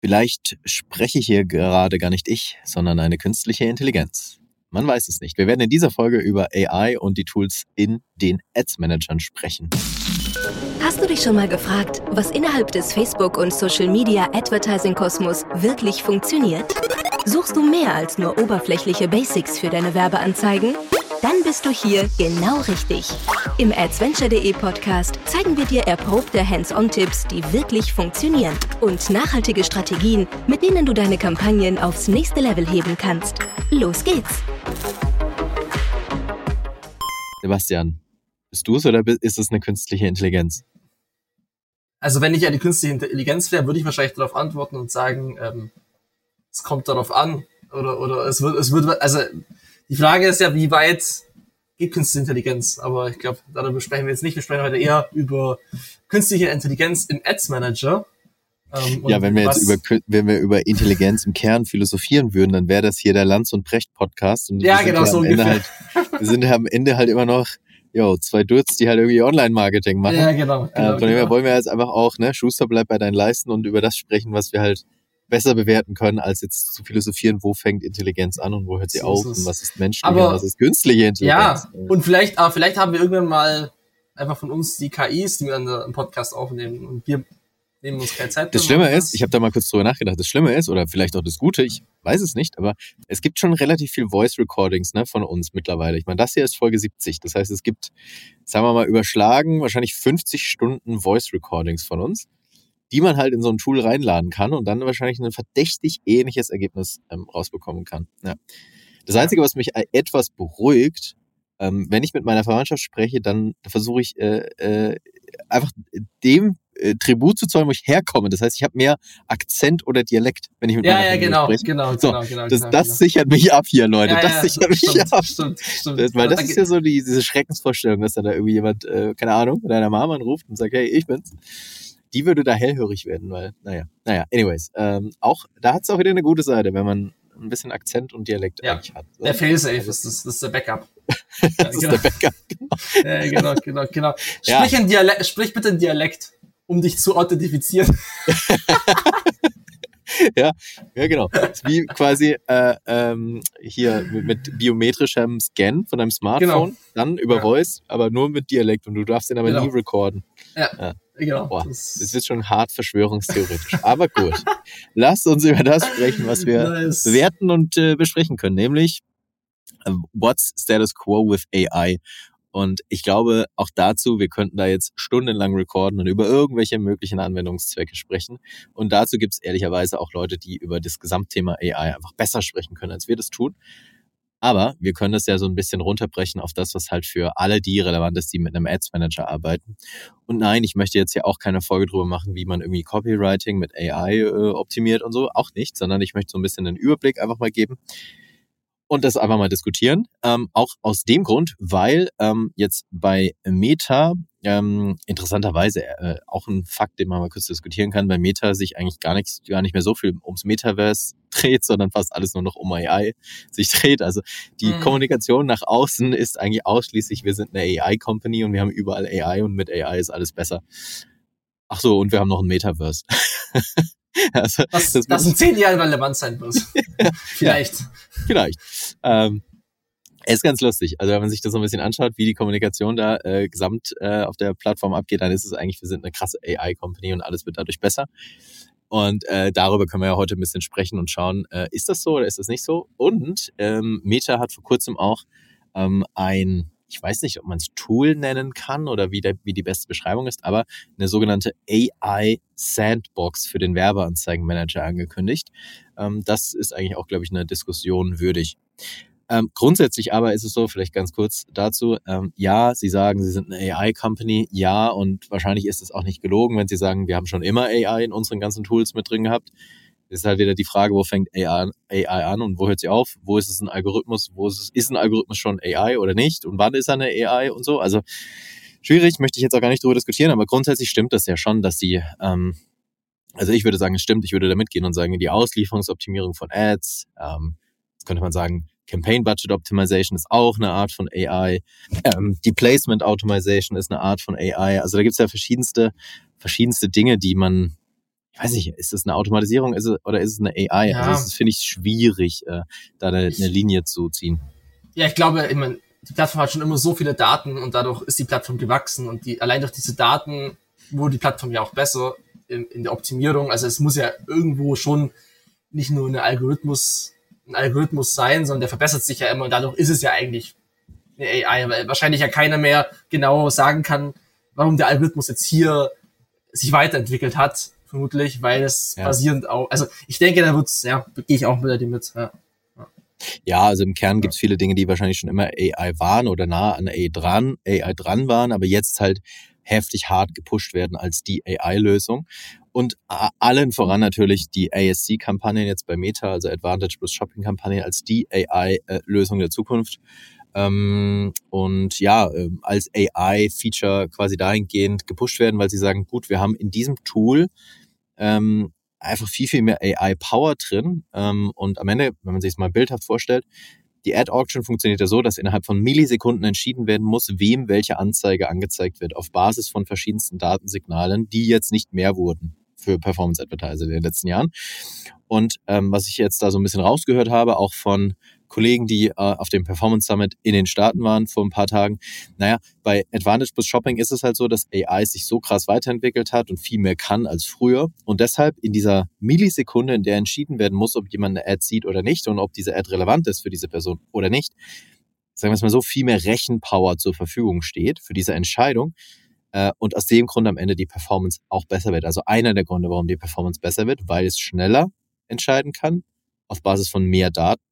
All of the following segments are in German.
Vielleicht spreche hier gerade gar nicht ich, sondern eine künstliche Intelligenz. Man weiß es nicht. Wir werden in dieser Folge über AI und die Tools in den Ads-Managern sprechen. Hast du dich schon mal gefragt, was innerhalb des Facebook- und Social-Media-Advertising-Kosmos wirklich funktioniert? Suchst du mehr als nur oberflächliche Basics für deine Werbeanzeigen? Dann bist du hier genau richtig. Im Adventure.de Podcast zeigen wir dir erprobte Hands-on-Tipps, die wirklich funktionieren und nachhaltige Strategien, mit denen du deine Kampagnen aufs nächste Level heben kannst. Los geht's! Sebastian, bist du es oder ist es eine künstliche Intelligenz? Also wenn ich eine künstliche Intelligenz wäre, würde ich wahrscheinlich darauf antworten und sagen, ähm, es kommt darauf an oder oder es wird es wird also die Frage ist ja, wie weit geht künstliche Intelligenz? Aber ich glaube, darüber sprechen wir jetzt nicht. Wir sprechen heute eher über künstliche Intelligenz im Ads Manager. Ähm, ja, wenn wir jetzt über, wenn wir über Intelligenz im Kern philosophieren würden, dann wäre das hier der Lanz und Precht Podcast. Und ja, genau, so ungefähr. Halt, wir sind ja am Ende halt immer noch, jo, zwei Dudes, die halt irgendwie Online-Marketing machen. Ja, genau. genau äh, von dem her genau. wollen wir jetzt einfach auch, ne, Schuster bleibt bei deinen Leisten und über das sprechen, was wir halt besser bewerten können, als jetzt zu philosophieren, wo fängt Intelligenz an und wo hört sie so auf und was ist menschliche aber, und was ist künstliche Intelligenz. Ja, und vielleicht, aber vielleicht haben wir irgendwann mal einfach von uns die KIs, die wir dann im Podcast aufnehmen und wir nehmen uns keine Zeit. Das Schlimme ist, ich habe da mal kurz drüber nachgedacht, das Schlimme ist, oder vielleicht auch das Gute, ich weiß es nicht, aber es gibt schon relativ viel Voice Recordings ne, von uns mittlerweile. Ich meine, das hier ist Folge 70. Das heißt, es gibt, sagen wir mal, überschlagen wahrscheinlich 50 Stunden Voice Recordings von uns die man halt in so ein Tool reinladen kann und dann wahrscheinlich ein verdächtig ähnliches Ergebnis ähm, rausbekommen kann. Ja. Das Einzige, was mich etwas beruhigt, ähm, wenn ich mit meiner Verwandtschaft spreche, dann versuche ich äh, äh, einfach dem äh, Tribut zu zollen, wo ich herkomme. Das heißt, ich habe mehr Akzent oder Dialekt, wenn ich mit ja, meiner ja, Familie genau, spreche. Genau, so, genau, genau, das, genau, das genau. sichert mich ab hier, Leute. Ja, das ja, sichert mich stimmt, ab. Stimmt, stimmt. Das, weil das ist ja so die, diese Schreckensvorstellung, dass da, da irgendwie jemand, äh, keine Ahnung, mit deiner Mama anruft und sagt, hey, ich bin's die würde da hellhörig werden, weil, naja, naja, anyways, ähm, auch, da hat es auch wieder eine gute Seite, wenn man ein bisschen Akzent und Dialekt ja, eigentlich hat. So. Der Failsafe ist, das, das ist der Backup. das ja, ist genau. der Backup, genau. Ja, genau, genau, genau. Sprich, ja. in Dialekt, sprich bitte in Dialekt, um dich zu authentifizieren. ja, ja, genau. Wie quasi äh, ähm, hier mit biometrischem Scan von deinem Smartphone, genau. dann über ja. Voice, aber nur mit Dialekt und du darfst den aber genau. nie recorden. Ja. ja. Genau. Boah, das, das ist schon hart verschwörungstheoretisch. Aber gut. Lasst uns über das sprechen, was wir nice. bewerten und äh, besprechen können, nämlich uh, What's Status Quo with AI? Und ich glaube, auch dazu, wir könnten da jetzt stundenlang recorden und über irgendwelche möglichen Anwendungszwecke sprechen. Und dazu gibt es ehrlicherweise auch Leute, die über das Gesamtthema AI einfach besser sprechen können, als wir das tun. Aber wir können das ja so ein bisschen runterbrechen auf das, was halt für alle die relevant ist, die mit einem Ads Manager arbeiten. Und nein, ich möchte jetzt ja auch keine Folge drüber machen, wie man irgendwie Copywriting mit AI äh, optimiert und so. Auch nicht, sondern ich möchte so ein bisschen einen Überblick einfach mal geben und das einfach mal diskutieren. Ähm, auch aus dem Grund, weil ähm, jetzt bei Meta ähm, interessanterweise äh, auch ein Fakt, den man mal kurz diskutieren kann, bei Meta sich eigentlich gar nicht, gar nicht mehr so viel ums Metaverse dreht, sondern fast alles nur noch um AI sich dreht. Also die mhm. Kommunikation nach außen ist eigentlich ausschließlich, wir sind eine AI-Company und wir haben überall AI und mit AI ist alles besser. Ach so, und wir haben noch ein Metaverse. also, das, das, das in zehn Jahren relevant sein wird. Vielleicht. Ja, vielleicht. Ähm, ist ganz lustig. Also wenn man sich das so ein bisschen anschaut, wie die Kommunikation da äh, gesamt äh, auf der Plattform abgeht, dann ist es eigentlich, wir sind eine krasse AI-Company und alles wird dadurch besser. Und äh, darüber können wir ja heute ein bisschen sprechen und schauen, äh, ist das so oder ist das nicht so? Und ähm, Meta hat vor kurzem auch ähm, ein ich weiß nicht, ob man es Tool nennen kann oder wie, der, wie die beste Beschreibung ist, aber eine sogenannte AI Sandbox für den Werbeanzeigenmanager angekündigt. Ähm, das ist eigentlich auch, glaube ich, eine Diskussion würdig. Ähm, grundsätzlich aber ist es so, vielleicht ganz kurz dazu, ähm, ja, Sie sagen, Sie sind eine AI-Company, ja, und wahrscheinlich ist es auch nicht gelogen, wenn Sie sagen, wir haben schon immer AI in unseren ganzen Tools mit drin gehabt. Ist halt wieder die Frage, wo fängt AI, an und wo hört sie auf? Wo ist es ein Algorithmus? Wo ist es, ist ein Algorithmus schon AI oder nicht? Und wann ist er eine AI und so? Also schwierig, möchte ich jetzt auch gar nicht drüber diskutieren, aber grundsätzlich stimmt das ja schon, dass die, ähm, also ich würde sagen, es stimmt, ich würde da mitgehen und sagen, die Auslieferungsoptimierung von Ads, ähm, könnte man sagen, Campaign Budget Optimization ist auch eine Art von AI. Ähm, die Placement Automation ist eine Art von AI. Also da gibt es ja verschiedenste, verschiedenste Dinge, die man weiß ich, ist es eine Automatisierung ist es, oder ist es eine AI? Ja. Also das finde ich schwierig, äh, da eine, eine Linie zu ziehen. Ja, ich glaube, ich mein, die Plattform hat schon immer so viele Daten und dadurch ist die Plattform gewachsen und die, allein durch diese Daten wurde die Plattform ja auch besser in, in der Optimierung. Also es muss ja irgendwo schon nicht nur eine Algorithmus, ein Algorithmus sein, sondern der verbessert sich ja immer und dadurch ist es ja eigentlich eine AI, weil wahrscheinlich ja keiner mehr genau sagen kann, warum der Algorithmus jetzt hier sich weiterentwickelt hat, vermutlich, weil es Ja. basierend auch, also ich denke, da wird's, ja, gehe ich auch mit dir mit. Ja. Ja, also im Kern gibt's viele Dinge, die wahrscheinlich schon immer AI waren oder nah an AI dran, AI dran waren, aber jetzt halt heftig hart gepusht werden als die AI-Lösung. Und allen voran natürlich die ASC-Kampagnen jetzt bei Meta, also Advantage plus Shopping-Kampagne, als die AI-Lösung der Zukunft. Ähm, und ja, ähm, als AI-Feature quasi dahingehend gepusht werden, weil sie sagen, gut, wir haben in diesem Tool ähm, einfach viel, viel mehr AI-Power drin. Und am Ende, wenn man sich es mal bildhaft vorstellt, die Ad-Auction funktioniert ja so, dass innerhalb von Millisekunden entschieden werden muss, wem welche Anzeige angezeigt wird, auf Basis von verschiedensten Datensignalen, die jetzt nicht mehr wurden für Performance Advertiser in den letzten Jahren. Und ähm, was ich jetzt da so ein bisschen rausgehört habe, auch von Kollegen, die äh, auf dem Performance Summit in den Staaten waren vor ein paar Tagen, naja, bei Advantage plus Shopping ist es halt so, dass AI sich so krass weiterentwickelt hat und viel mehr kann als früher. Und deshalb in dieser Millisekunde, in der entschieden werden muss, ob jemand eine Ad sieht oder nicht und ob diese Ad relevant ist für diese Person oder nicht, sagen wir es mal so, viel mehr Rechenpower zur Verfügung steht für diese Entscheidung. Äh, und aus dem Grund am Ende die Performance auch besser wird. Also einer der Gründe, warum die Performance besser wird, weil es schneller entscheiden kann auf Basis von mehr Daten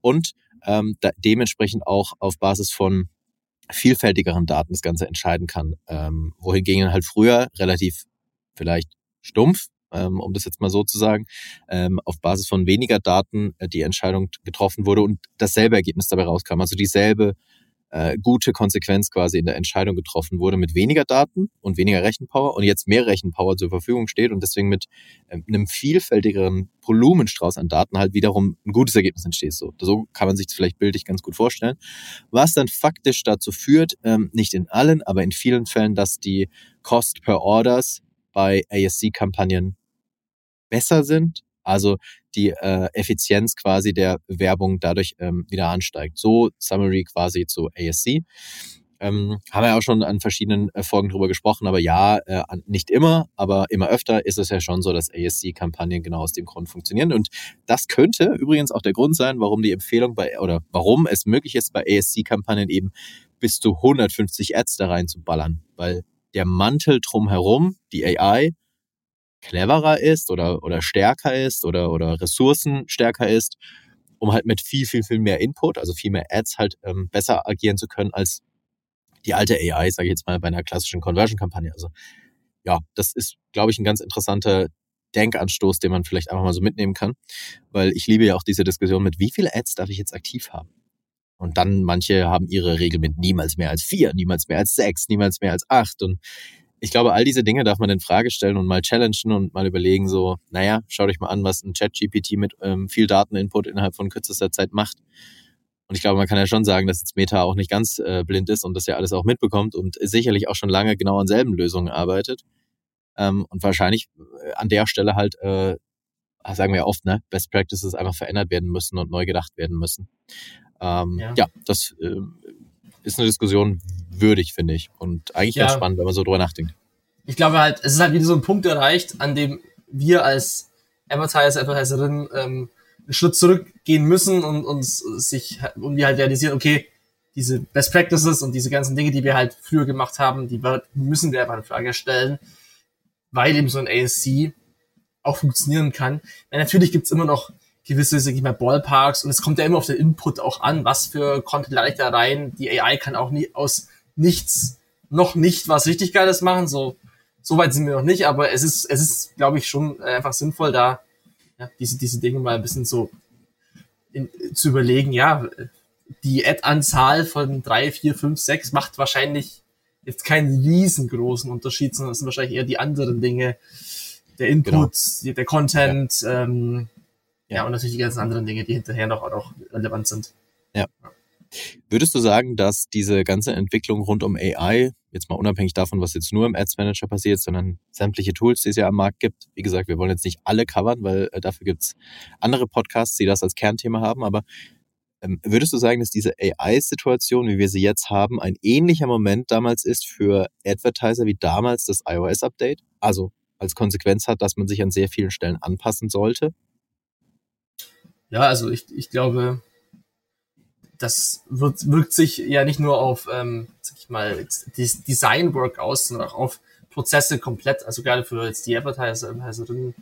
und ähm, da, dementsprechend auch auf Basis von vielfältigeren Daten das Ganze entscheiden kann. Ähm, wohingegen halt früher relativ vielleicht stumpf, ähm, um das jetzt mal so zu sagen, ähm, auf Basis von weniger Daten äh, die Entscheidung getroffen wurde und dasselbe Ergebnis dabei rauskam. Also dieselbe äh, gute Konsequenz quasi in der Entscheidung getroffen wurde mit weniger Daten und weniger Rechenpower und jetzt mehr Rechenpower zur Verfügung steht und deswegen mit ähm, einem vielfältigeren Volumenstrauß an Daten halt wiederum ein gutes Ergebnis entsteht. So, so kann man sich das vielleicht bildlich ganz gut vorstellen. Was dann faktisch dazu führt, ähm, nicht in allen, aber in vielen Fällen, dass die Cost per Orders bei ASC-Kampagnen besser sind, also die äh, Effizienz quasi der Werbung dadurch ähm, wieder ansteigt. So Summary quasi zu ASC. Ähm, haben wir ja auch schon an verschiedenen äh, Folgen drüber gesprochen, aber ja, äh, nicht immer, aber immer öfter ist es ja schon so, dass ASC-Kampagnen genau aus dem Grund funktionieren. Und das könnte übrigens auch der Grund sein, warum die Empfehlung bei, oder warum es möglich ist, bei ASC-Kampagnen eben bis zu 150 Ads da rein zu ballern, weil der Mantel drumherum, die AI, cleverer ist oder, oder stärker ist oder, oder Ressourcen stärker ist, um halt mit viel, viel, viel mehr Input, also viel mehr Ads halt ähm, besser agieren zu können als die alte AI, sage ich jetzt mal, bei einer klassischen Conversion-Kampagne. Also ja, das ist, glaube ich, ein ganz interessanter Denkanstoß, den man vielleicht einfach mal so mitnehmen kann, weil ich liebe ja auch diese Diskussion mit, wie viele Ads darf ich jetzt aktiv haben? Und dann manche haben ihre Regel mit niemals mehr als vier, niemals mehr als sechs, niemals mehr als acht. Und ich glaube, all diese Dinge darf man in Frage stellen und mal challengen und mal überlegen, so, naja, schaut euch mal an, was ein Chat-GPT mit ähm, viel Dateninput innerhalb von kürzester Zeit macht. Und ich glaube, man kann ja schon sagen, dass jetzt Meta auch nicht ganz äh, blind ist und das ja alles auch mitbekommt und sicherlich auch schon lange genau an selben Lösungen arbeitet. Ähm, und wahrscheinlich äh, an der Stelle halt, äh, sagen wir ja oft, ne, Best Practices einfach verändert werden müssen und neu gedacht werden müssen. Ähm, ja. Ja. das äh, ist eine Diskussion würdig, finde ich. Und eigentlich Ja. ganz spannend, wenn man so drüber nachdenkt. ich glaube halt, es ist halt wieder so ein Punkt erreicht, an dem wir als Advertiser, Advertiserinnen ähm, einen Schritt zurückgehen müssen und uns sich und wir halt realisieren, okay, diese Best Practices und diese ganzen Dinge, die wir halt früher gemacht haben, die müssen wir einfach in Frage stellen, weil eben so ein ASC auch funktionieren kann. Weil natürlich gibt's immer noch gewisse, sag ich mal, Ballparks. Und es kommt ja immer auf den Input auch an, was für Content lade ich da rein. Die AI kann auch nie aus nichts noch nicht was richtig Geiles machen, so so weit sind wir noch nicht, aber es ist, es ist, glaube ich, schon äh, einfach sinnvoll, da ja, diese, diese Dinge mal ein bisschen so in, zu überlegen. Ja, die Ad-Anzahl von drei, vier, fünf, sechs macht wahrscheinlich jetzt keinen riesengroßen Unterschied, sondern es sind wahrscheinlich eher die anderen Dinge, der Input, die- der Content, ähm, ja. Ja. und natürlich die ganzen anderen Dinge, die hinterher noch auch noch relevant sind. Würdest du sagen, dass diese ganze Entwicklung rund um AI, jetzt mal unabhängig davon, was jetzt nur im Ads Manager passiert, sondern sämtliche Tools, die es ja am Markt gibt, wie gesagt, wir wollen jetzt nicht alle covern, weil äh, dafür gibt's andere Podcasts, die das als Kernthema haben, aber ähm, würdest du sagen, dass diese AI-Situation, wie wir sie jetzt haben, ein ähnlicher Moment damals ist für Advertiser wie damals das iOS-Update? Also als Konsequenz hat, dass man sich an sehr vielen Stellen anpassen sollte? Ja, also ich, ich glaube, das wird, wirkt sich ja nicht nur auf, ähm, sag ich mal, Design-Work aus, sondern auch auf Prozesse komplett, also gerade für jetzt die Advertiser, Advertiserinnen,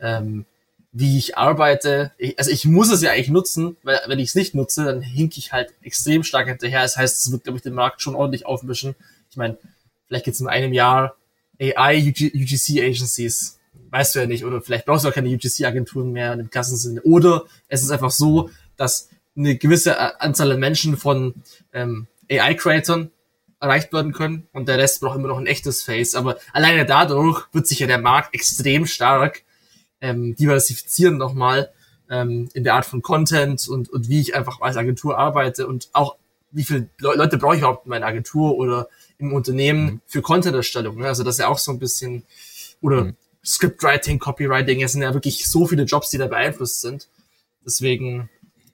ähm, wie ich arbeite. Ich, also ich muss es ja eigentlich nutzen, weil wenn ich es nicht nutze, dann hink ich halt extrem stark hinterher. Das heißt, es wird, glaube ich, den Markt schon ordentlich aufmischen. Ich meine, vielleicht gibt es in einem Jahr AI UGC Agencies. Weißt du ja nicht. Oder vielleicht brauchst du auch keine UGC-Agenturen mehr im klassischen Sinne. Oder es ist einfach so, dass eine gewisse äh, Anzahl an Menschen von ähm, AI-Creatern erreicht werden können und der Rest braucht immer noch ein echtes Face. Aber alleine dadurch wird sich ja der Markt extrem stark ähm, diversifizieren nochmal ähm, in der Art von Content und, und wie ich einfach als Agentur arbeite und auch wie viele Leute brauche ich überhaupt in meiner Agentur oder im Unternehmen mhm. für Content-Erstellung. Ne? Also das ist ja auch so ein bisschen, oder mhm. Scriptwriting, Copywriting, es sind ja wirklich so viele Jobs, die da beeinflusst sind. Deswegen,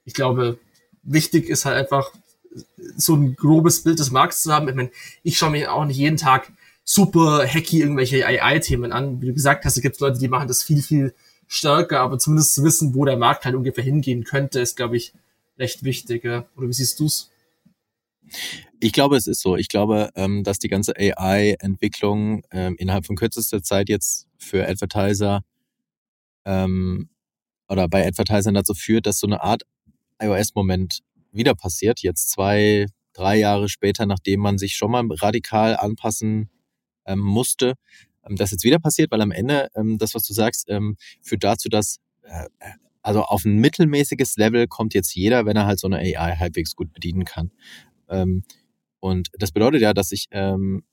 ich glaube, wichtig ist halt einfach, so ein grobes Bild des Marktes zu haben. Ich meine, ich schaue mir auch nicht jeden Tag super hacky irgendwelche AI-Themen an. Wie du gesagt hast, es gibt Leute, die machen das viel, viel stärker, aber zumindest zu wissen, wo der Markt halt ungefähr hingehen könnte, ist, glaube ich, recht wichtig. Oder wie siehst du's? Ich glaube, es ist so. Ich glaube, ähm, dass die ganze AI-Entwicklung ähm, innerhalb von kürzester Zeit jetzt für Advertiser ähm, oder bei Advertisern dazu führt, dass so eine Art iOS-Moment wieder passiert. Jetzt zwei, drei Jahre später, nachdem man sich schon mal radikal anpassen ähm, musste, ähm, das jetzt wieder passiert, weil am Ende ähm, das, was du sagst, ähm, führt dazu, dass äh, also auf ein mittelmäßiges Level kommt jetzt jeder, wenn er halt so eine AI halbwegs gut bedienen kann. Ähm, und das bedeutet ja, dass ich ähm,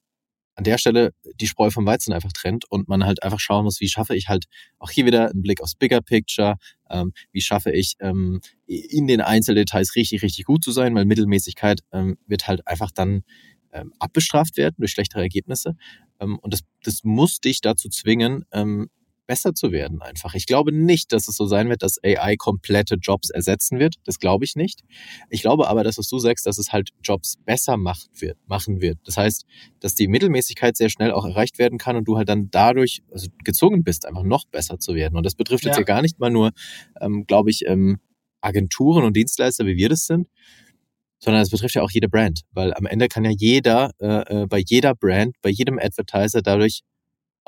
an der Stelle die Spreu vom Weizen einfach trennt und man halt einfach schauen muss, wie schaffe ich halt auch hier wieder einen Blick aufs Bigger Picture, ähm, wie schaffe ich ähm, in den Einzeldetails richtig, richtig gut zu sein, weil Mittelmäßigkeit ähm, wird halt einfach dann ähm, abbestraft werden durch schlechtere Ergebnisse. Ähm, und das, das muss dich dazu zwingen, ähm, besser zu werden einfach. Ich glaube nicht, dass es so sein wird, dass AI komplette Jobs ersetzen wird. Das glaube ich nicht. Ich glaube aber, dass was du sagst, dass es halt Jobs besser macht wird, machen wird. Das heißt, dass die Mittelmäßigkeit sehr schnell auch erreicht werden kann und du halt dann dadurch also gezwungen bist, einfach noch besser zu werden. Und das betrifft ja. jetzt ja gar nicht mal nur, ähm, glaube ich, ähm, Agenturen und Dienstleister, wie wir das sind, sondern es betrifft ja auch jede Brand, weil am Ende kann ja jeder äh, äh bei jeder Brand, bei jedem Advertiser dadurch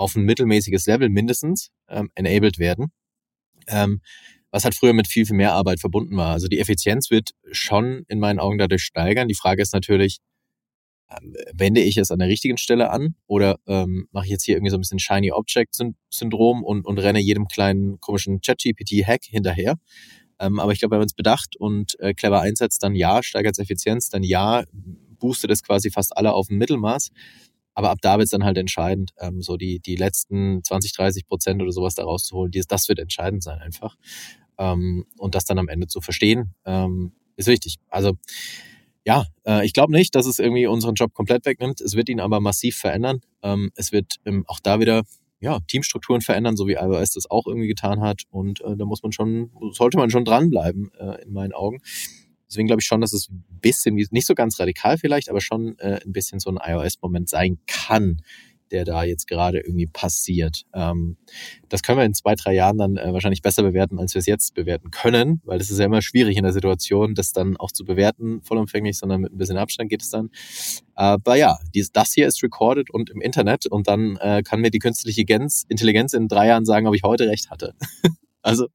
auf ein mittelmäßiges Level mindestens ähm, enabled werden. Ähm, was halt früher mit viel, viel mehr Arbeit verbunden war. Also die Effizienz wird schon in meinen Augen dadurch steigern. Die Frage ist natürlich, ähm, wende ich es an der richtigen Stelle an oder ähm, mache ich jetzt hier irgendwie so ein bisschen Shiny Object Syndrom und, und renne jedem kleinen komischen ChatGPT-Hack hinterher? Ähm, aber ich glaube, wenn man es bedacht und äh, clever einsetzt, dann ja, steigert es Effizienz, dann ja, boostet es quasi fast alle auf ein Mittelmaß. Aber ab da wird es dann halt entscheidend, ähm, so die, die letzten 20, 30 Prozent oder sowas da rauszuholen. Dies, das wird entscheidend sein einfach. Ähm, und das dann am Ende zu verstehen, ähm, ist wichtig. Also ja, äh, ich glaube nicht, dass es irgendwie unseren Job komplett wegnimmt. Es wird ihn aber massiv verändern. Ähm, es wird ähm, auch da wieder ja, Teamstrukturen verändern, so wie iOS das auch irgendwie getan hat. Und äh, da muss man schon, sollte man schon dranbleiben, äh, in meinen Augen. Deswegen glaube ich schon, dass es ein bisschen, nicht so ganz radikal vielleicht, aber schon äh, ein bisschen so ein iOS-Moment sein kann, der da jetzt gerade irgendwie passiert. Ähm, das können wir in zwei, drei Jahren dann äh, wahrscheinlich besser bewerten, als wir es jetzt bewerten können, weil es ist ja immer schwierig in der Situation, das dann auch zu bewerten, vollumfänglich, sondern mit ein bisschen Abstand geht es dann. Aber ja, dies, das hier ist recorded und im Internet und dann äh, kann mir die künstliche Intelligenz in drei Jahren sagen, ob ich heute recht hatte. also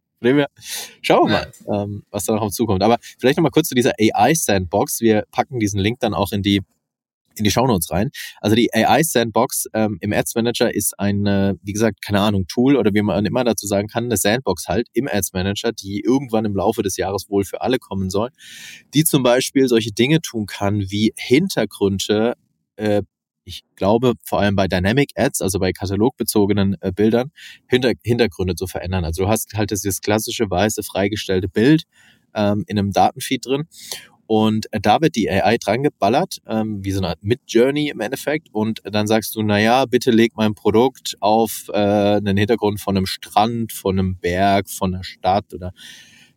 schauen wir mal, ähm, was da noch auf zukommt. Aber vielleicht nochmal kurz zu dieser AI-Sandbox. Wir packen diesen Link dann auch in die in die Shownotes rein. Also die AI Sandbox ähm, im Ads Manager ist ein, äh, wie gesagt, keine Ahnung, Tool oder wie man immer dazu sagen kann, eine Sandbox halt im Ads Manager, die irgendwann im Laufe des Jahres wohl für alle kommen soll, die zum Beispiel solche Dinge tun kann, wie Hintergründe äh, ich glaube, vor allem bei Dynamic Ads, also bei katalogbezogenen äh, Bildern, Hinter Hintergründe zu verändern. Also du hast halt dieses klassische weiße freigestellte Bild ähm, in einem Datenfeed drin Und äh, da wird die AI dran geballert, ähm, wie so eine Art Mid-Journey im Endeffekt. Und dann sagst du, na ja, bitte leg mein Produkt auf äh, einen Hintergrund von einem Strand, von einem Berg, von einer Stadt oder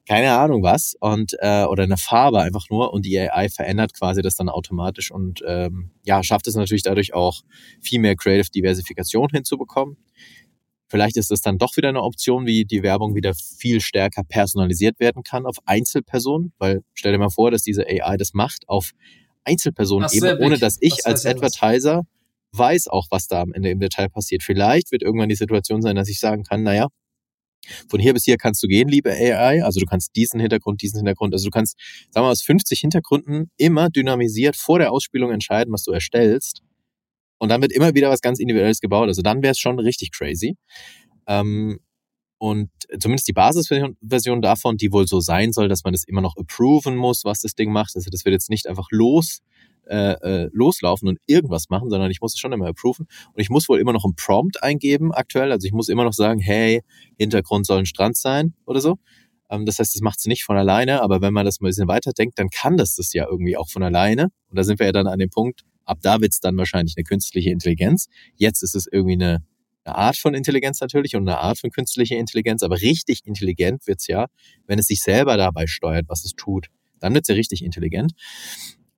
keine Ahnung was und äh, oder eine Farbe einfach nur und die AI verändert quasi das dann automatisch und ähm, ja schafft es natürlich dadurch auch viel mehr Creative Diversifikation hinzubekommen. Vielleicht ist es dann doch wieder eine Option, wie die Werbung wieder viel stärker personalisiert werden kann auf Einzelpersonen, weil stell dir mal vor, dass diese AI das macht auf Einzelpersonen eben, ohne dass ich als Advertiser weiß auch, was da am Ende im Detail passiert. Vielleicht wird irgendwann die Situation sein, dass ich sagen kann, naja, von hier bis hier kannst du gehen, liebe AI. Also du kannst diesen Hintergrund, diesen Hintergrund, also du kannst, sagen wir mal, aus 50 Hintergründen immer dynamisiert vor der Ausspielung entscheiden, was du erstellst. Und dann wird immer wieder was ganz Individuelles gebaut. Also dann wäre es schon richtig crazy. Ähm, und zumindest die Basisversion davon, die wohl so sein soll, dass man das immer noch approven muss, was das Ding macht. Also das wird jetzt nicht einfach los äh, äh, loslaufen und irgendwas machen, sondern ich muss es schon immer approven. Und ich muss wohl immer noch einen Prompt eingeben aktuell. Also ich muss immer noch sagen, hey, Hintergrund soll ein Strand sein oder so. Ähm, das heißt, das macht es nicht von alleine, aber wenn man das mal ein bisschen weiterdenkt, dann kann das das ja irgendwie auch von alleine. Und da sind wir ja dann an dem Punkt, ab da wird es dann wahrscheinlich eine künstliche Intelligenz. Jetzt ist es irgendwie eine, eine Art von Intelligenz natürlich und eine Art von künstlicher Intelligenz, aber richtig intelligent wird's ja, wenn es sich selber dabei steuert, was es tut. Dann wird's ja richtig intelligent.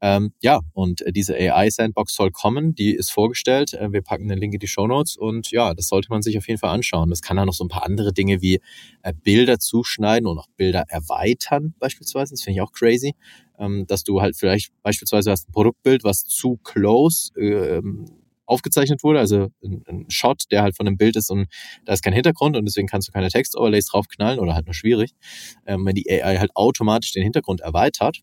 Ähm, ja, und äh, diese AI-Sandbox soll kommen, die ist vorgestellt. Äh, wir packen den Link in die Show Notes und ja, das sollte man sich auf jeden Fall anschauen. Das kann dann noch so ein paar andere Dinge wie äh, Bilder zuschneiden und auch Bilder erweitern beispielsweise. Das finde ich auch crazy, ähm, dass du halt vielleicht beispielsweise hast ein Produktbild, was zu close ähm, aufgezeichnet wurde, also ein, ein, Shot, der halt von einem Bild ist und da ist kein Hintergrund und deswegen kannst du keine Text-Overlays draufknallen oder halt nur schwierig. Ähm, wenn die AI halt automatisch den Hintergrund erweitert,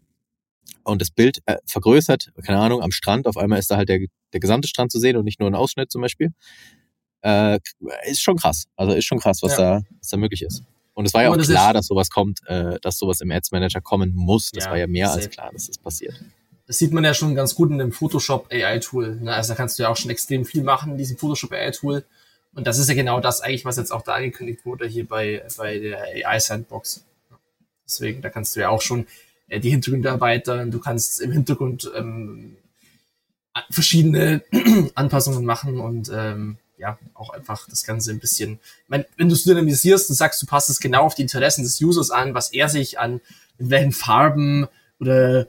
und das Bild äh, vergrößert, keine Ahnung, am Strand, auf einmal ist da halt der, der gesamte Strand zu sehen und nicht nur ein Ausschnitt zum Beispiel. Äh, ist schon krass. Also ist schon krass, was, ja. da, was da möglich ist. Und es war ja auch klar, dass sowas kommt, äh, dass sowas im Ads Manager kommen muss. Das ja, war ja mehr safe. als klar, dass das passiert. Das sieht man ja schon ganz gut in dem Photoshop AI Tool. Ne? Also da kannst du ja auch schon extrem viel machen in diesem Photoshop AI Tool. Und das ist ja genau das eigentlich, was jetzt auch da angekündigt wurde hier bei, bei der AI Sandbox. Deswegen, da kannst du ja auch schon äh, die Hintergründe erweitern, du kannst im Hintergrund ähm, verschiedene Anpassungen machen und ähm, ja, auch einfach das Ganze ein bisschen, mein, wenn du es dynamisierst und sagst, du passt es genau auf die Interessen des Users an, was er sich an, in welchen Farben oder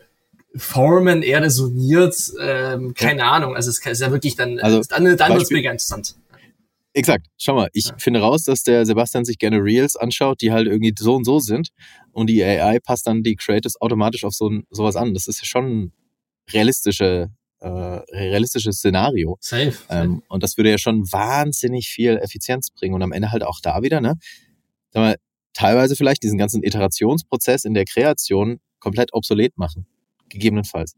Formen er resoniert, ähm, keine ja. Ahnung, also es ist ja wirklich dann, also, dann, dann wird es mega interessant. Exakt. Schau mal, ich ja. finde raus, dass der Sebastian sich gerne Reels anschaut, die halt irgendwie so und so sind. Und die AI passt dann die Creators automatisch auf so sowas an. Das ist ja schon ein realistische, äh, realistisches Szenario. Safe. Ähm, und das würde ja schon wahnsinnig viel Effizienz bringen. Und am Ende halt auch da wieder, ne? Sag mal, teilweise vielleicht diesen ganzen Iterationsprozess in der Kreation komplett obsolet machen. Gegebenenfalls.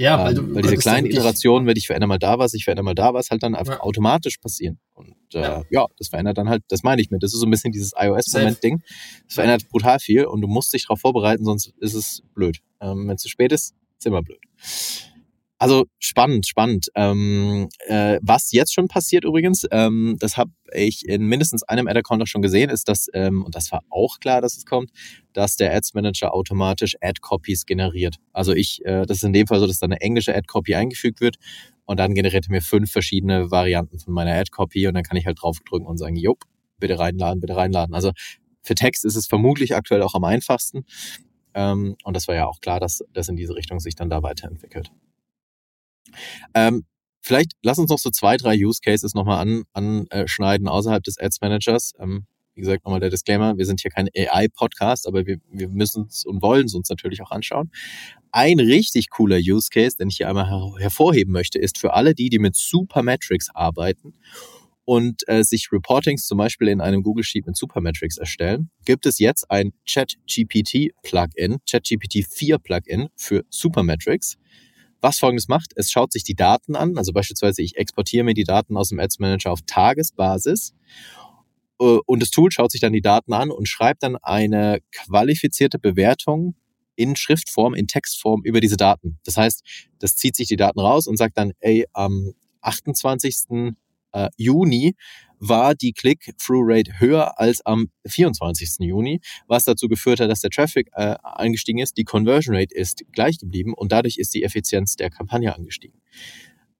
Ja, weil, du, ähm, weil diese kleinen Iterationen, wenn ich verändere mal da was, ich verändere mal da was, halt dann einfach ja. automatisch passieren. Und äh, ja. ja. das verändert dann halt, das meine ich mit. Das ist so ein bisschen dieses iOS-Moment-Ding. Das verändert brutal viel und du musst dich darauf vorbereiten, sonst ist es blöd. Ähm, wenn es zu spät ist, ist immer blöd. Also spannend, spannend. Ähm, äh, was jetzt schon passiert übrigens, ähm, das habe ich in mindestens einem Ad-Account auch schon gesehen, ist, dass, ähm, und das war auch klar, dass es kommt, dass der Ads Manager automatisch Ad-Copies generiert. Also ich, äh, das ist in dem Fall so, dass da eine englische Ad-Copy eingefügt wird und dann generiert er mir fünf verschiedene Varianten von meiner Ad-Copy und dann kann ich halt draufdrücken und sagen, jupp, bitte reinladen, bitte reinladen. Also für Text ist es vermutlich aktuell auch am einfachsten. Ähm, und das war ja auch klar, dass das in diese Richtung sich dann da weiterentwickelt. Ähm, vielleicht lass uns noch so zwei, drei Use Cases nochmal an, anschneiden außerhalb des Ads Managers. Ähm, wie gesagt, nochmal der Disclaimer, wir sind hier kein AI-Podcast, aber wir, wir müssen es und wollen es uns natürlich auch anschauen. Ein richtig cooler Use Case, den ich hier einmal her hervorheben möchte, ist für alle die, die mit Supermetrics arbeiten und äh, sich Reportings zum Beispiel in einem Google Sheet mit Supermetrics erstellen, gibt es jetzt ein ChatGPT-Plugin, ChatGPT 4 Plugin für Supermetrics was folgendes macht, es schaut sich die Daten an, also beispielsweise ich exportiere mir die Daten aus dem Ads Manager auf Tagesbasis äh, und das Tool schaut sich dann die Daten an und schreibt dann eine qualifizierte Bewertung in Schriftform, in Textform über diese Daten. Das heißt, das zieht sich die Daten raus und sagt dann, ey, am 28. Äh, Juni war die Click-Through-Rate höher als am 24. Juni, was dazu geführt hat, dass der Traffic äh, angestiegen ist, die Conversion Rate ist gleich geblieben und dadurch ist die Effizienz der Kampagne angestiegen.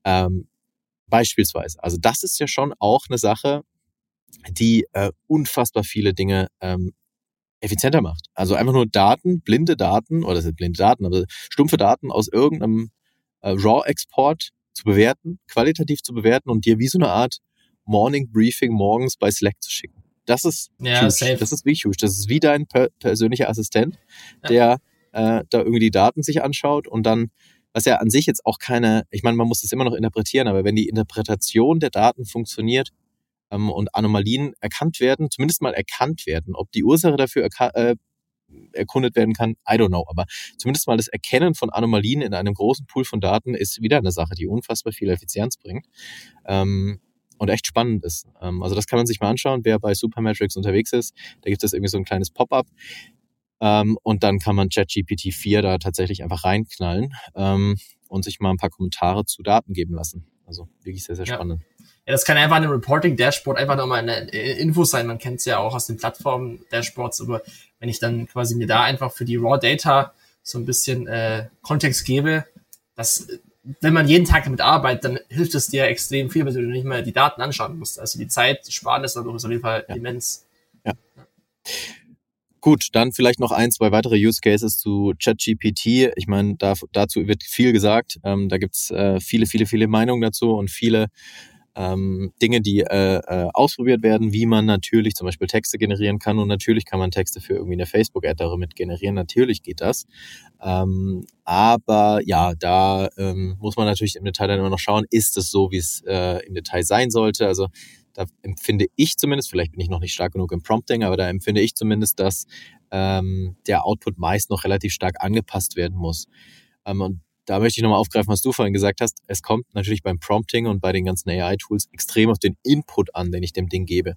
Ähm, beispielsweise. Also das ist ja schon auch eine Sache, die äh, unfassbar viele Dinge ähm, effizienter macht. Also einfach nur Daten, blinde Daten, oder das sind blinde Daten, aber stumpfe Daten aus irgendeinem äh, RAW-Export zu bewerten, qualitativ zu bewerten und dir wie so eine Art Morning Briefing morgens bei Slack zu schicken. Das ist ja, huge. safe. Das ist wie huge. Das ist wie dein per persönlicher Assistent, der äh, da irgendwie die Daten sich anschaut und dann, was ja an sich jetzt auch keine, ich meine, man muss das immer noch interpretieren, aber wenn die Interpretation der Daten funktioniert ähm, und Anomalien erkannt werden, zumindest mal erkannt werden, ob die Ursache dafür äh, erkundet werden kann, I don't know. Aber zumindest mal das Erkennen von Anomalien in einem großen Pool von Daten ist wieder eine Sache, die unfassbar viel Effizienz bringt. Ähm, und echt spannend ist. Ähm, also das kann man sich mal anschauen, wer bei Supermetrics unterwegs ist. Da gibt es irgendwie so ein kleines Pop-up. Ähm, und dann kann man ChatGPT 4 da tatsächlich einfach reinknallen ähm, und sich mal ein paar Kommentare zu Daten geben lassen. Also wirklich sehr, sehr spannend. Ja. Ja, das kann einfach ein Reporting-Dashboard einfach nochmal eine Info sein. Man kennt es ja auch aus den Plattformen-Dashboards, aber wenn ich dann quasi mir da einfach für die Raw Data so ein bisschen äh, Kontext gebe, das wenn man jeden Tag damit arbeitet, dann hilft es dir extrem viel, weil du nicht mehr die Daten anschauen musst. Also die Zeit sparen ist dadurch auf jeden Fall ja. immens. Ja. Gut, dann vielleicht noch ein, zwei weitere Use Cases zu ChatGPT. Ich meine, da, dazu wird viel gesagt. Ähm, da gibt's äh, viele, viele, viele Meinungen dazu und viele ähm, Dinge, die äh, äh, ausprobiert werden, wie man natürlich zum Beispiel Texte generieren kann. Und natürlich kann man Texte für irgendwie eine Facebook-Ad damit generieren. Natürlich geht das. Ähm, aber ja, da ähm, muss man natürlich im Detail dann immer noch schauen, ist es so, wie es äh, im Detail sein sollte. Also da empfinde ich zumindest, vielleicht bin ich noch nicht stark genug im Prompting, aber da empfinde ich zumindest, dass ähm, der Output meist noch relativ stark angepasst werden muss. Ähm, und da möchte ich nochmal aufgreifen, was du vorhin gesagt hast. Es kommt natürlich beim Prompting und bei den ganzen AI-Tools extrem auf den Input an, den ich dem Ding gebe.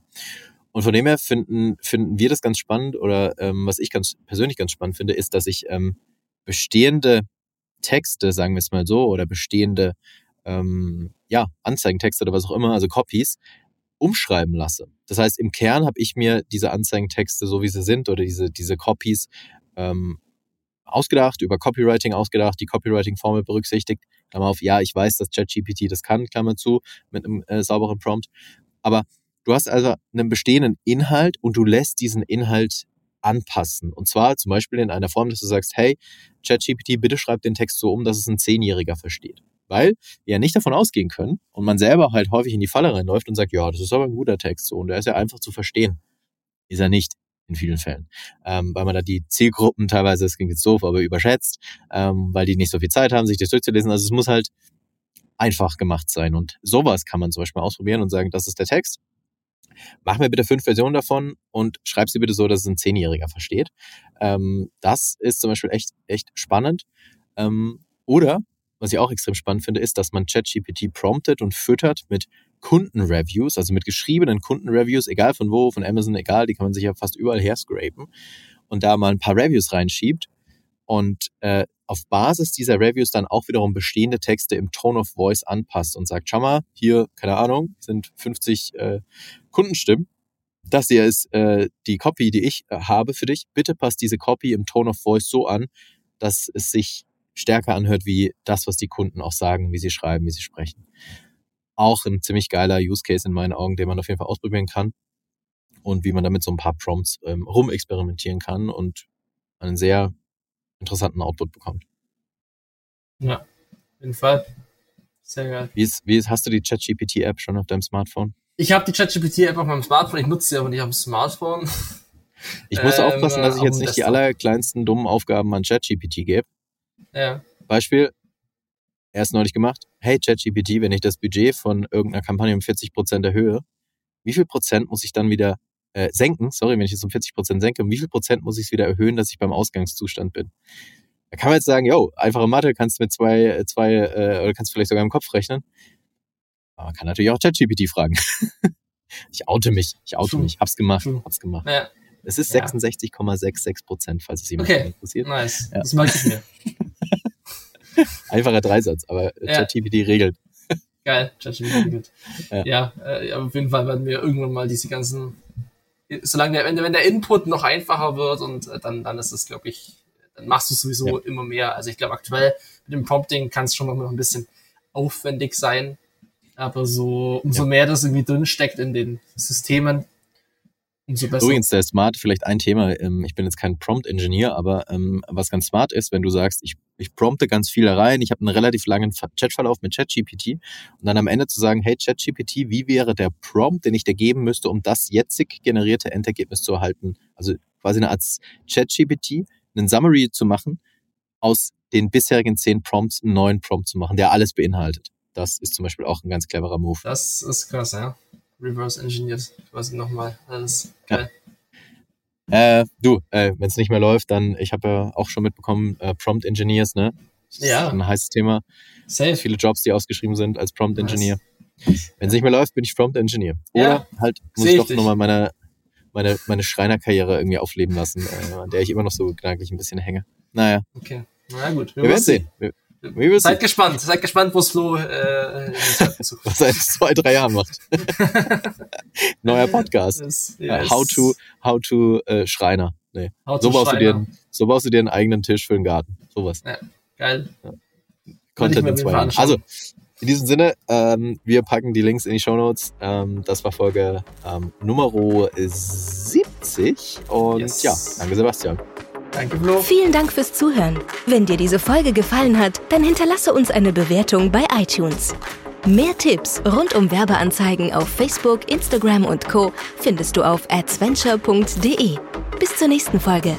Und von dem her finden, finden wir das ganz spannend oder ähm, was ich ganz persönlich ganz spannend finde, ist, dass ich ähm, bestehende Texte, sagen wir es mal so, oder bestehende ähm, ja, Anzeigentexte oder was auch immer, also Copies, umschreiben lasse. Das heißt, im Kern habe ich mir diese Anzeigentexte, so wie sie sind, oder diese, diese Copies ähm, ausgedacht, über Copywriting ausgedacht, die Copywriting-Formel berücksichtigt. Klammer auf, ja, ich weiß, dass ChatGPT das kann, Klammer zu, mit einem äh, sauberen Prompt. Aber du hast also einen bestehenden Inhalt und du lässt diesen Inhalt anpassen. Und zwar zum Beispiel in einer Form, dass du sagst, hey, ChatGPT, bitte schreib den Text so um, dass es ein Zehnjähriger versteht. Weil wir ja nicht davon ausgehen können und man selber halt häufig in die Falle reinläuft und sagt, ja, das ist aber ein guter Text so und der ist ja einfach zu verstehen. Ist er nicht in vielen Fällen. Ähm, weil man da die Zielgruppen teilweise, das klingt jetzt doof, aber überschätzt, ähm, weil die nicht so viel Zeit haben, sich das durchzulesen. Also es muss halt einfach gemacht sein. Und sowas kann man zum Beispiel ausprobieren und sagen, das ist der Text. Mach mir bitte fünf Versionen davon und schreib sie bitte so, dass es ein Zehnjähriger versteht. Ähm, das ist zum Beispiel echt, echt spannend. Ähm, oder, was ich auch extrem spannend finde, ist, dass man ChatGPT promptet und füttert mit Kundenreviews, also mit geschriebenen Kundenreviews, egal von wo, von Amazon, egal, die kann man sich ja fast überall herscrapen und da mal ein paar Reviews reinschiebt und äh, auf Basis dieser Reviews dann auch wiederum bestehende Texte im Tone of Voice anpasst und sagt, schau mal, hier, keine Ahnung, sind 50 äh, Kundenstimmen. Das hier ist äh, die Copy, die ich äh, habe für dich. Bitte passt diese Copy im Tone of Voice so an, dass es sich stärker anhört wie das, was die Kunden auch sagen, wie sie schreiben, wie sie sprechen auch ein ziemlich geiler Use Case in meinen Augen, den man auf jeden Fall ausprobieren kann und wie man damit so ein paar Prompts ähm, rumexperimentieren kann und einen sehr interessanten Output bekommt. Ja, auf jeden Fall. Sehr geil. Wie ist, wie ist, hast du die ChatGPT-App schon auf deinem Smartphone? Ich habe die ChatGPT-App auf meinem Smartphone, ich nutze sie aber nicht auf dem Smartphone. Ich muss ähm, aufpassen, dass ich jetzt nicht die allerkleinsten dummen Aufgaben an ChatGPT gebe. Ja. Beispiel, erst neulich gemacht, hey ChatGPT, wenn ich das Budget von irgendeiner Kampagne um 40 Prozent erhöhe, wie viel Prozent muss ich dann wieder äh, senken? Sorry, wenn ich es um 40 Prozent senke, um wie viel Prozent muss ich es wieder erhöhen, dass ich beim Ausgangszustand bin? Da kann man jetzt sagen, yo, einfache Mathe, kannst mit zwei, äh, zwei äh, oder kannst vielleicht sogar im Kopf rechnen. Aber man kann natürlich auch ChatGPT fragen. ich oute mich, ich oute mich, hab's gemacht, hab's gemacht. Ja. Es ist 66,66 Prozent, falls es jemand okay. interessiert. Nice, das mag ich mir. Einfacher Dreisatz, aber ja. ChatGPT regelt. Geil, ChatGPT gut. Ja, ja äh, auf jeden Fall werden wir irgendwann mal diese ganzen, solange der, wenn, wenn der Input noch einfacher wird und äh, dann, dann ist das, glaube ich, dann machst du sowieso ja. immer mehr. Also ich glaube, aktuell mit dem Prompting kann es schon noch ein bisschen aufwendig sein. Aber so, umso ja. mehr das irgendwie drin steckt in den Systemen, umso besser. Übrigens, der Smart, vielleicht ein Thema, ähm, ich bin jetzt kein Prompt-Engineer, aber ähm, was ganz smart ist, wenn du sagst, ich, ich prompte ganz viel rein, ich habe einen relativ langen Chatverlauf mit ChatGPT und dann am Ende zu sagen, hey ChatGPT, wie wäre der Prompt, den ich dir geben müsste, um das jetzig generierte Endergebnis zu erhalten? Also quasi eine Art ChatGPT, einen Summary zu machen, aus den bisherigen zehn Prompts einen neuen Prompt zu machen, der alles beinhaltet. Das ist zum Beispiel auch ein ganz cleverer Move. Das ist krass, ja reverse engineert quasi nochmal. Alles geil. Ja. Äh, du, äh, wenn es nicht mehr läuft, dann, ich habe ja auch schon mitbekommen, äh, Prompt Engineers, ne? Ja. Ein heißes Thema. Safe. Viele Jobs, die ausgeschrieben sind als Prompt Engineer. Nice. Wenn es nicht mehr läuft, bin ich Prompt Engineer. Oder ja, halt muss ich doch nochmal meine, meine, meine Schreinerkarriere irgendwie aufleben lassen, äh, an der ich immer noch so gedanklich ein bisschen hänge. Naja. Okay. Na gut. Wir, wir werden sehen. Wir, wie seid gespannt, seid gespannt, wo es Flo äh, was seit zwei, drei Jahren macht. Neuer Podcast. Yes. how to, how to äh, Schreiner. Nee. How so, baust Schreiner. Du dir, so baust du dir einen eigenen Tisch für den Garten. Sowas. Ja, geil. Ja. Content in zwei Jahren. Also, in diesem Sinne, ähm, wir packen die Links in die Show Notes. Ähm, das war Folge ähm, Nummer 70. Und yes. ja, danke Sebastian. Danke, Flo. Vielen Dank fürs Zuhören. Wenn dir diese Folge gefallen hat, dann hinterlasse uns eine Bewertung bei iTunes. Mehr Tipps rund um Werbeanzeigen auf Facebook, Instagram und Co. findest du auf adventure.de. Bis zur nächsten Folge.